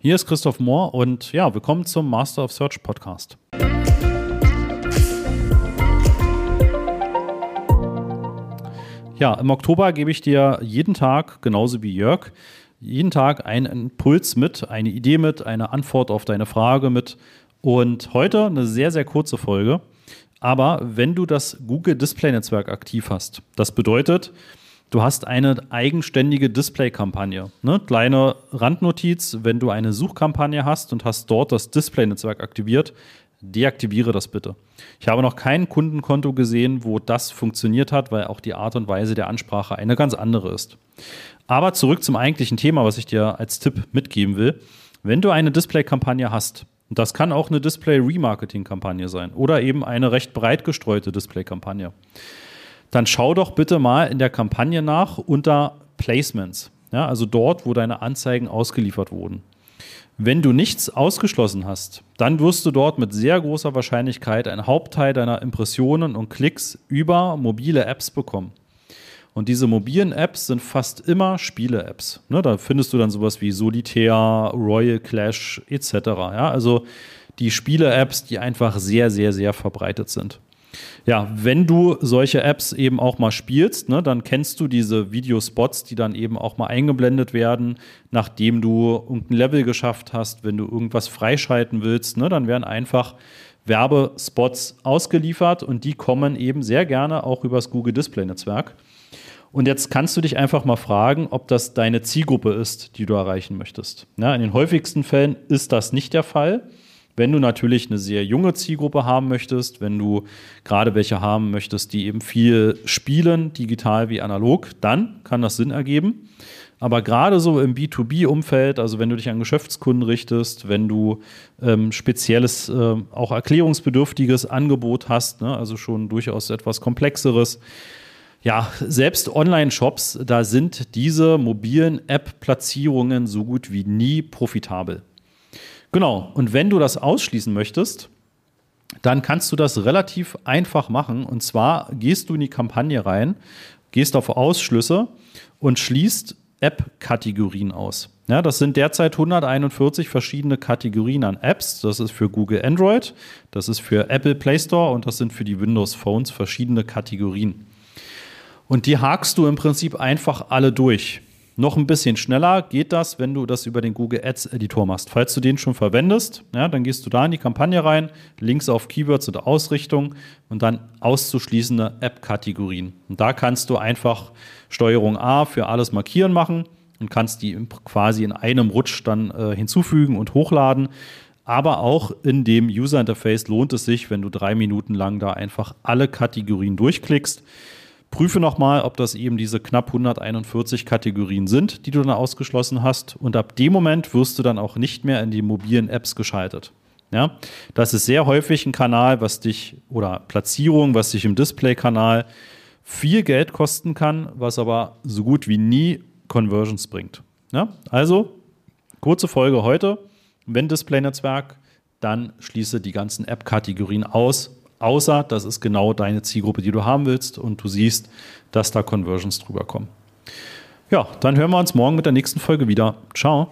Hier ist Christoph Mohr und ja, willkommen zum Master of Search Podcast. Ja, im Oktober gebe ich dir jeden Tag, genauso wie Jörg, jeden Tag einen Impuls mit, eine Idee mit, eine Antwort auf deine Frage mit. Und heute eine sehr, sehr kurze Folge. Aber wenn du das Google Display Netzwerk aktiv hast, das bedeutet, du hast eine eigenständige Display-Kampagne. Ne? Kleine Randnotiz, wenn du eine Suchkampagne hast und hast dort das Display-Netzwerk aktiviert, deaktiviere das bitte. Ich habe noch kein Kundenkonto gesehen, wo das funktioniert hat, weil auch die Art und Weise der Ansprache eine ganz andere ist. Aber zurück zum eigentlichen Thema, was ich dir als Tipp mitgeben will. Wenn du eine Display-Kampagne hast, und das kann auch eine Display-Remarketing-Kampagne sein oder eben eine recht breit gestreute Display-Kampagne, dann schau doch bitte mal in der Kampagne nach unter Placements. Ja, also dort, wo deine Anzeigen ausgeliefert wurden. Wenn du nichts ausgeschlossen hast, dann wirst du dort mit sehr großer Wahrscheinlichkeit einen Hauptteil deiner Impressionen und Klicks über mobile Apps bekommen. Und diese mobilen Apps sind fast immer Spiele-Apps. Ne, da findest du dann sowas wie Solitaire, Royal Clash etc. Ja, also die Spiele-Apps, die einfach sehr, sehr, sehr verbreitet sind ja, wenn du solche Apps eben auch mal spielst, ne, dann kennst du diese Videospots, die dann eben auch mal eingeblendet werden, nachdem du irgendein Level geschafft hast, wenn du irgendwas freischalten willst, ne, dann werden einfach Werbespots ausgeliefert und die kommen eben sehr gerne auch übers Google Display Netzwerk. Und jetzt kannst du dich einfach mal fragen, ob das deine Zielgruppe ist, die du erreichen möchtest. Ja, in den häufigsten Fällen ist das nicht der Fall. Wenn du natürlich eine sehr junge Zielgruppe haben möchtest, wenn du gerade welche haben möchtest, die eben viel spielen, digital wie analog, dann kann das Sinn ergeben. Aber gerade so im B2B-Umfeld, also wenn du dich an Geschäftskunden richtest, wenn du ähm, spezielles, äh, auch erklärungsbedürftiges Angebot hast, ne, also schon durchaus etwas komplexeres, ja, selbst Online-Shops, da sind diese mobilen App-Platzierungen so gut wie nie profitabel. Genau, und wenn du das ausschließen möchtest, dann kannst du das relativ einfach machen. Und zwar gehst du in die Kampagne rein, gehst auf Ausschlüsse und schließt App-Kategorien aus. Ja, das sind derzeit 141 verschiedene Kategorien an Apps. Das ist für Google Android, das ist für Apple Play Store und das sind für die Windows Phones verschiedene Kategorien. Und die hakst du im Prinzip einfach alle durch. Noch ein bisschen schneller geht das, wenn du das über den Google Ads Editor machst. Falls du den schon verwendest, ja, dann gehst du da in die Kampagne rein, links auf Keywords oder Ausrichtung und dann auszuschließende App-Kategorien. Und da kannst du einfach Steuerung A für alles markieren machen und kannst die quasi in einem Rutsch dann äh, hinzufügen und hochladen. Aber auch in dem User Interface lohnt es sich, wenn du drei Minuten lang da einfach alle Kategorien durchklickst. Prüfe nochmal, ob das eben diese knapp 141 Kategorien sind, die du dann ausgeschlossen hast. Und ab dem Moment wirst du dann auch nicht mehr in die mobilen Apps geschaltet. Ja, das ist sehr häufig ein Kanal, was dich oder Platzierung, was dich im Display-Kanal viel Geld kosten kann, was aber so gut wie nie Conversions bringt. Ja, also kurze Folge heute. Wenn Display-Netzwerk, dann schließe die ganzen App-Kategorien aus Außer das ist genau deine Zielgruppe, die du haben willst und du siehst, dass da Conversions drüber kommen. Ja, dann hören wir uns morgen mit der nächsten Folge wieder. Ciao.